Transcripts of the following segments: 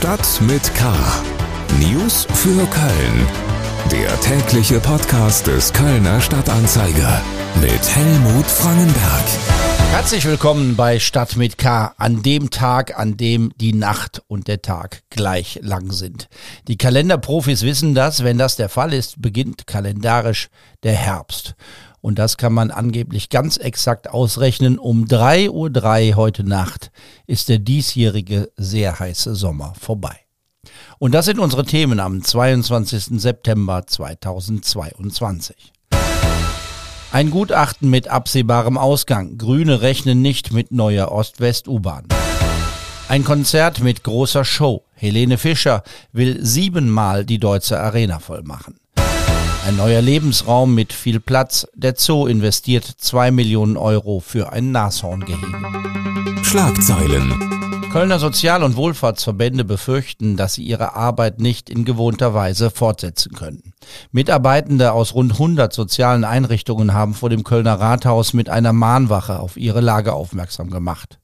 Stadt mit K. News für Köln. Der tägliche Podcast des Kölner Stadtanzeiger mit Helmut Frangenberg. Herzlich willkommen bei Stadt mit K, an dem Tag, an dem die Nacht und der Tag gleich lang sind. Die Kalenderprofis wissen das, wenn das der Fall ist, beginnt kalendarisch der Herbst. Und das kann man angeblich ganz exakt ausrechnen. Um 3.03 Uhr heute Nacht ist der diesjährige sehr heiße Sommer vorbei. Und das sind unsere Themen am 22. September 2022. Ein Gutachten mit absehbarem Ausgang. Grüne rechnen nicht mit neuer Ost-West-U-Bahn. Ein Konzert mit großer Show. Helene Fischer will siebenmal die Deutsche Arena voll machen. Ein neuer Lebensraum mit viel Platz. Der Zoo investiert zwei Millionen Euro für ein Nashorngehege. Schlagzeilen. Kölner Sozial- und Wohlfahrtsverbände befürchten, dass sie ihre Arbeit nicht in gewohnter Weise fortsetzen können. Mitarbeitende aus rund 100 sozialen Einrichtungen haben vor dem Kölner Rathaus mit einer Mahnwache auf ihre Lage aufmerksam gemacht.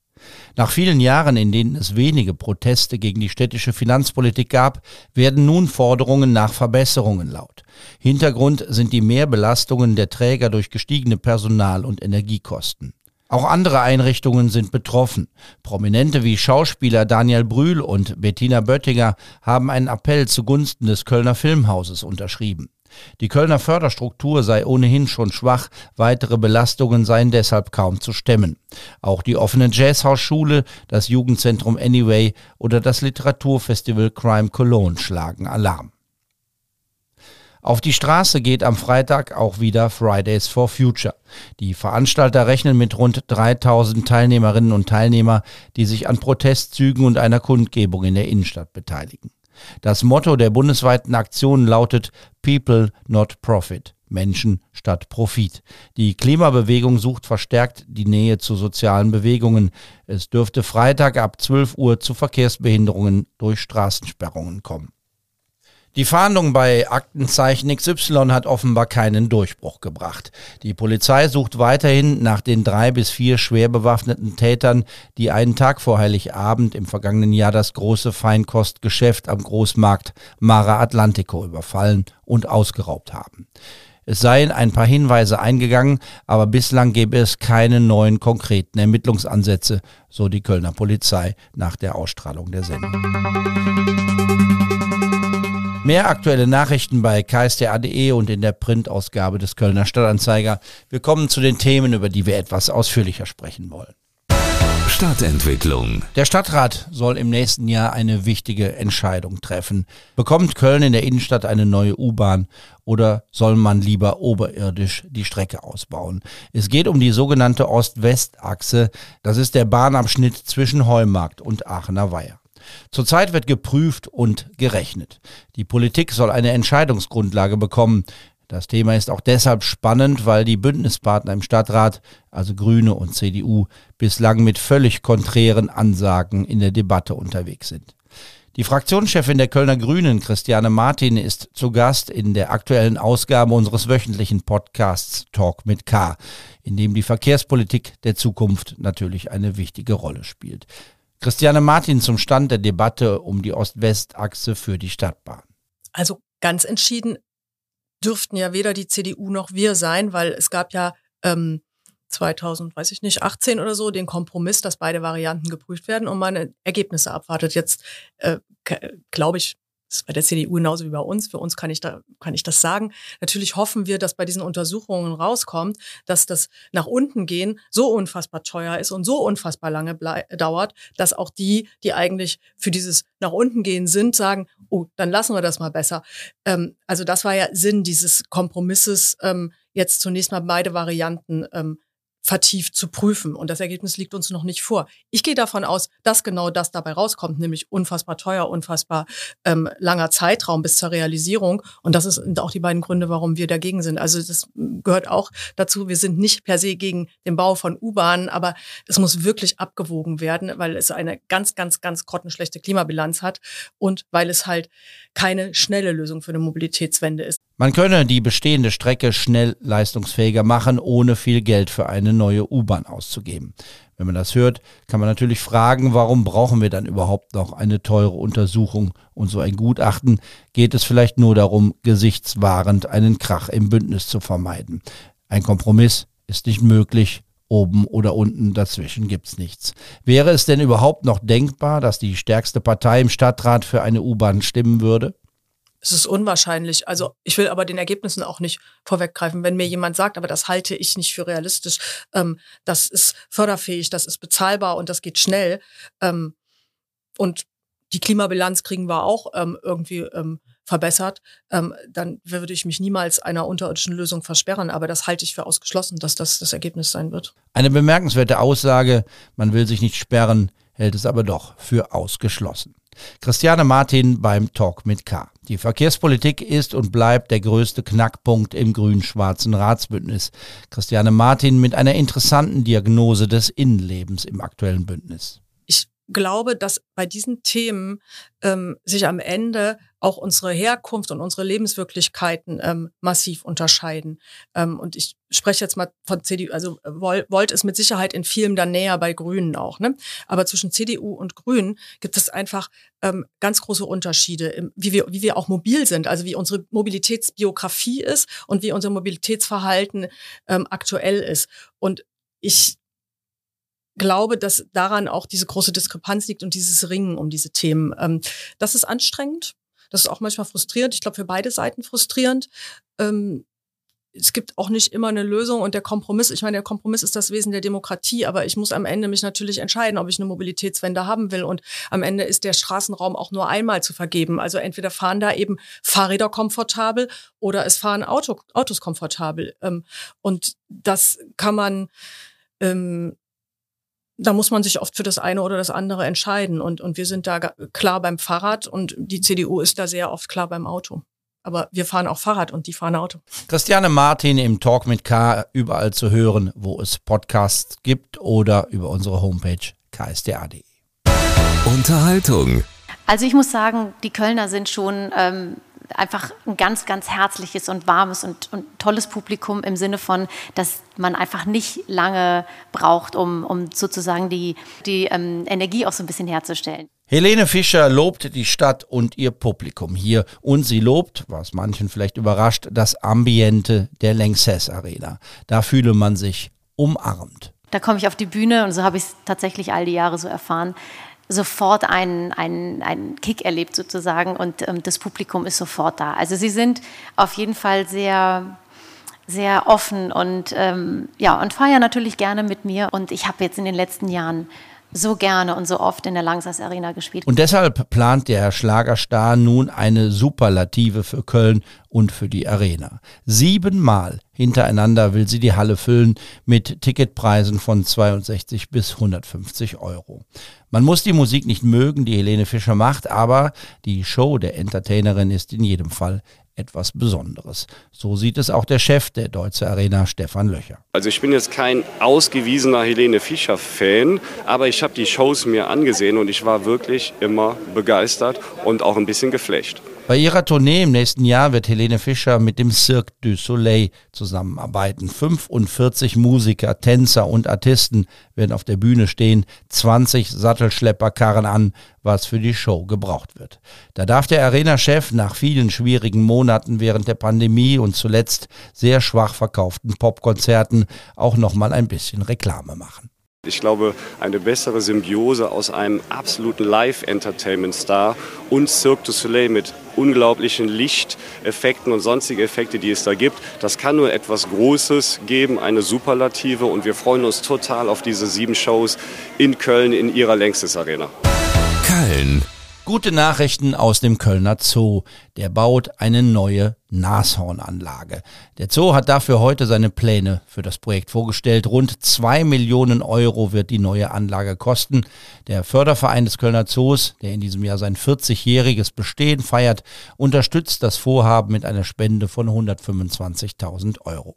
Nach vielen Jahren, in denen es wenige Proteste gegen die städtische Finanzpolitik gab, werden nun Forderungen nach Verbesserungen laut. Hintergrund sind die Mehrbelastungen der Träger durch gestiegene Personal- und Energiekosten. Auch andere Einrichtungen sind betroffen. Prominente wie Schauspieler Daniel Brühl und Bettina Böttinger haben einen Appell zugunsten des Kölner Filmhauses unterschrieben. Die Kölner Förderstruktur sei ohnehin schon schwach, weitere Belastungen seien deshalb kaum zu stemmen. Auch die offene Jazzhausschule, das Jugendzentrum Anyway oder das Literaturfestival Crime Cologne schlagen Alarm. Auf die Straße geht am Freitag auch wieder Fridays for Future. Die Veranstalter rechnen mit rund 3000 Teilnehmerinnen und Teilnehmer, die sich an Protestzügen und einer Kundgebung in der Innenstadt beteiligen. Das Motto der bundesweiten Aktion lautet People not Profit. Menschen statt Profit. Die Klimabewegung sucht verstärkt die Nähe zu sozialen Bewegungen. Es dürfte Freitag ab 12 Uhr zu Verkehrsbehinderungen durch Straßensperrungen kommen. Die Fahndung bei Aktenzeichen XY hat offenbar keinen Durchbruch gebracht. Die Polizei sucht weiterhin nach den drei bis vier schwer bewaffneten Tätern, die einen Tag vor Heiligabend im vergangenen Jahr das große Feinkostgeschäft am Großmarkt Mara Atlantico überfallen und ausgeraubt haben. Es seien ein paar Hinweise eingegangen, aber bislang gäbe es keine neuen konkreten Ermittlungsansätze, so die Kölner Polizei nach der Ausstrahlung der Sendung. Mehr aktuelle Nachrichten bei ksta.de und in der Printausgabe des Kölner Stadtanzeiger. Wir kommen zu den Themen, über die wir etwas ausführlicher sprechen wollen. Stadtentwicklung. Der Stadtrat soll im nächsten Jahr eine wichtige Entscheidung treffen. Bekommt Köln in der Innenstadt eine neue U-Bahn oder soll man lieber oberirdisch die Strecke ausbauen? Es geht um die sogenannte Ost-West-Achse. Das ist der Bahnabschnitt zwischen Heumarkt und Aachener Weiher. Zurzeit wird geprüft und gerechnet. Die Politik soll eine Entscheidungsgrundlage bekommen. Das Thema ist auch deshalb spannend, weil die Bündnispartner im Stadtrat, also Grüne und CDU, bislang mit völlig konträren Ansagen in der Debatte unterwegs sind. Die Fraktionschefin der Kölner Grünen, Christiane Martin, ist zu Gast in der aktuellen Ausgabe unseres wöchentlichen Podcasts Talk mit K, in dem die Verkehrspolitik der Zukunft natürlich eine wichtige Rolle spielt. Christiane Martin zum Stand der Debatte um die Ost-West-Achse für die Stadtbahn. Also ganz entschieden dürften ja weder die CDU noch wir sein, weil es gab ja ähm, 2000, weiß ich nicht, 18 oder so, den Kompromiss, dass beide Varianten geprüft werden und man Ergebnisse abwartet. Jetzt äh, glaube ich, ist bei der CDU genauso wie bei uns. Für uns kann ich, da, kann ich das sagen. Natürlich hoffen wir, dass bei diesen Untersuchungen rauskommt, dass das nach unten gehen so unfassbar teuer ist und so unfassbar lange dauert, dass auch die, die eigentlich für dieses nach unten gehen sind, sagen, oh, dann lassen wir das mal besser. Ähm, also das war ja Sinn dieses Kompromisses, ähm, jetzt zunächst mal beide Varianten ähm, vertieft zu prüfen. Und das Ergebnis liegt uns noch nicht vor. Ich gehe davon aus, dass genau das dabei rauskommt, nämlich unfassbar teuer, unfassbar ähm, langer Zeitraum bis zur Realisierung. Und das sind auch die beiden Gründe, warum wir dagegen sind. Also das gehört auch dazu. Wir sind nicht per se gegen den Bau von U-Bahnen, aber es muss wirklich abgewogen werden, weil es eine ganz, ganz, ganz grottenschlechte Klimabilanz hat und weil es halt keine schnelle Lösung für eine Mobilitätswende ist. Man könne die bestehende Strecke schnell leistungsfähiger machen, ohne viel Geld für eine neue U-Bahn auszugeben. Wenn man das hört, kann man natürlich fragen, warum brauchen wir dann überhaupt noch eine teure Untersuchung und so ein Gutachten? Geht es vielleicht nur darum, gesichtswahrend einen Krach im Bündnis zu vermeiden? Ein Kompromiss ist nicht möglich. Oben oder unten dazwischen gibt's nichts. Wäre es denn überhaupt noch denkbar, dass die stärkste Partei im Stadtrat für eine U-Bahn stimmen würde? Es ist unwahrscheinlich. Also ich will aber den Ergebnissen auch nicht vorweggreifen. Wenn mir jemand sagt, aber das halte ich nicht für realistisch, ähm, das ist förderfähig, das ist bezahlbar und das geht schnell. Ähm, und die Klimabilanz kriegen wir auch ähm, irgendwie ähm, verbessert, ähm, dann würde ich mich niemals einer unterirdischen Lösung versperren. Aber das halte ich für ausgeschlossen, dass das das Ergebnis sein wird. Eine bemerkenswerte Aussage, man will sich nicht sperren, hält es aber doch für ausgeschlossen. Christiane Martin beim Talk mit K. Die Verkehrspolitik ist und bleibt der größte Knackpunkt im grün-schwarzen Ratsbündnis. Christiane Martin mit einer interessanten Diagnose des Innenlebens im aktuellen Bündnis glaube, dass bei diesen Themen ähm, sich am Ende auch unsere Herkunft und unsere Lebenswirklichkeiten ähm, massiv unterscheiden. Ähm, und ich spreche jetzt mal von CDU, also Volt ist mit Sicherheit in vielem dann näher bei Grünen auch. Ne? Aber zwischen CDU und Grünen gibt es einfach ähm, ganz große Unterschiede, im, wie, wir, wie wir auch mobil sind, also wie unsere Mobilitätsbiografie ist und wie unser Mobilitätsverhalten ähm, aktuell ist. Und ich glaube, dass daran auch diese große Diskrepanz liegt und dieses Ringen um diese Themen. Ähm, das ist anstrengend. Das ist auch manchmal frustrierend. Ich glaube, für beide Seiten frustrierend. Ähm, es gibt auch nicht immer eine Lösung und der Kompromiss, ich meine, der Kompromiss ist das Wesen der Demokratie, aber ich muss am Ende mich natürlich entscheiden, ob ich eine Mobilitätswende haben will und am Ende ist der Straßenraum auch nur einmal zu vergeben. Also entweder fahren da eben Fahrräder komfortabel oder es fahren Auto, Autos komfortabel. Ähm, und das kann man ähm, da muss man sich oft für das eine oder das andere entscheiden. Und, und wir sind da klar beim Fahrrad und die CDU ist da sehr oft klar beim Auto. Aber wir fahren auch Fahrrad und die fahren Auto. Christiane Martin im Talk mit K überall zu hören, wo es Podcasts gibt oder über unsere Homepage ksda.de. Unterhaltung. Also ich muss sagen, die Kölner sind schon ähm, einfach ein ganz, ganz herzliches und warmes und, und, tolles Publikum im Sinne von, dass man einfach nicht lange braucht, um, um sozusagen die, die ähm, Energie auch so ein bisschen herzustellen. Helene Fischer lobt die Stadt und ihr Publikum hier und sie lobt, was manchen vielleicht überrascht, das Ambiente der Lanxess Arena. Da fühle man sich umarmt. Da komme ich auf die Bühne und so habe ich es tatsächlich all die Jahre so erfahren sofort einen, einen, einen Kick erlebt sozusagen und ähm, das Publikum ist sofort da. Also sie sind auf jeden Fall sehr sehr offen und ähm, ja und feiern natürlich gerne mit mir und ich habe jetzt in den letzten Jahren so gerne und so oft in der Langsas Arena gespielt. Und deshalb plant der Schlagerstar nun eine Superlative für Köln und für die Arena. Siebenmal hintereinander will sie die Halle füllen mit Ticketpreisen von 62 bis 150 Euro. Man muss die Musik nicht mögen, die Helene Fischer macht, aber die Show der Entertainerin ist in jedem Fall etwas Besonderes. So sieht es auch der Chef der Deutsche Arena, Stefan Löcher. Also ich bin jetzt kein ausgewiesener Helene Fischer-Fan, aber ich habe die Shows mir angesehen und ich war wirklich immer begeistert und auch ein bisschen geflecht. Bei ihrer Tournee im nächsten Jahr wird Helene Fischer mit dem Cirque du Soleil zusammenarbeiten. 45 Musiker, Tänzer und Artisten werden auf der Bühne stehen, 20 Sattelschlepper karren an, was für die Show gebraucht wird. Da darf der Arena-Chef nach vielen schwierigen Monaten während der Pandemie und zuletzt sehr schwach verkauften Popkonzerten auch nochmal ein bisschen Reklame machen. Ich glaube, eine bessere Symbiose aus einem absoluten Live-Entertainment-Star und Cirque du Soleil mit unglaublichen Lichteffekten und sonstige Effekte, die es da gibt, das kann nur etwas Großes geben, eine Superlative. Und wir freuen uns total auf diese sieben Shows in Köln in ihrer Längstes Arena. Gute Nachrichten aus dem Kölner Zoo. Der baut eine neue Nashornanlage. Der Zoo hat dafür heute seine Pläne für das Projekt vorgestellt. Rund zwei Millionen Euro wird die neue Anlage kosten. Der Förderverein des Kölner Zoos, der in diesem Jahr sein 40-jähriges Bestehen feiert, unterstützt das Vorhaben mit einer Spende von 125.000 Euro.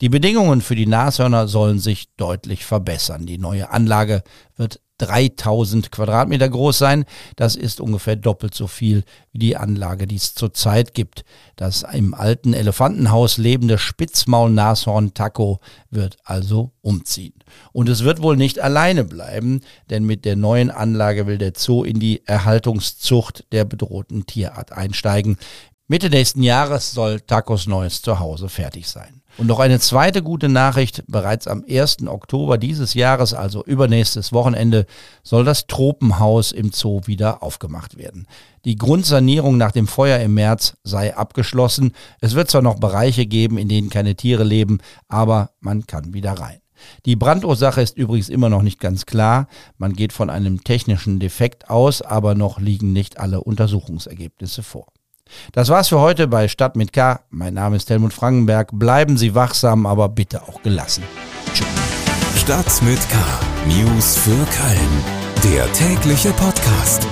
Die Bedingungen für die Nashörner sollen sich deutlich verbessern. Die neue Anlage wird 3000 Quadratmeter groß sein. Das ist ungefähr doppelt so viel wie die Anlage, die es zurzeit gibt. Das im alten Elefantenhaus lebende Spitzmaul-Nashorn Taco wird also umziehen. Und es wird wohl nicht alleine bleiben, denn mit der neuen Anlage will der Zoo in die Erhaltungszucht der bedrohten Tierart einsteigen. Mitte nächsten Jahres soll Tacos neues Zuhause fertig sein. Und noch eine zweite gute Nachricht. Bereits am 1. Oktober dieses Jahres, also übernächstes Wochenende, soll das Tropenhaus im Zoo wieder aufgemacht werden. Die Grundsanierung nach dem Feuer im März sei abgeschlossen. Es wird zwar noch Bereiche geben, in denen keine Tiere leben, aber man kann wieder rein. Die Brandursache ist übrigens immer noch nicht ganz klar. Man geht von einem technischen Defekt aus, aber noch liegen nicht alle Untersuchungsergebnisse vor. Das war's für heute bei Stadt mit K. Mein Name ist Helmut Frankenberg. Bleiben Sie wachsam, aber bitte auch gelassen. Tschüss. Stadt mit K. News für Köln. Der tägliche Podcast.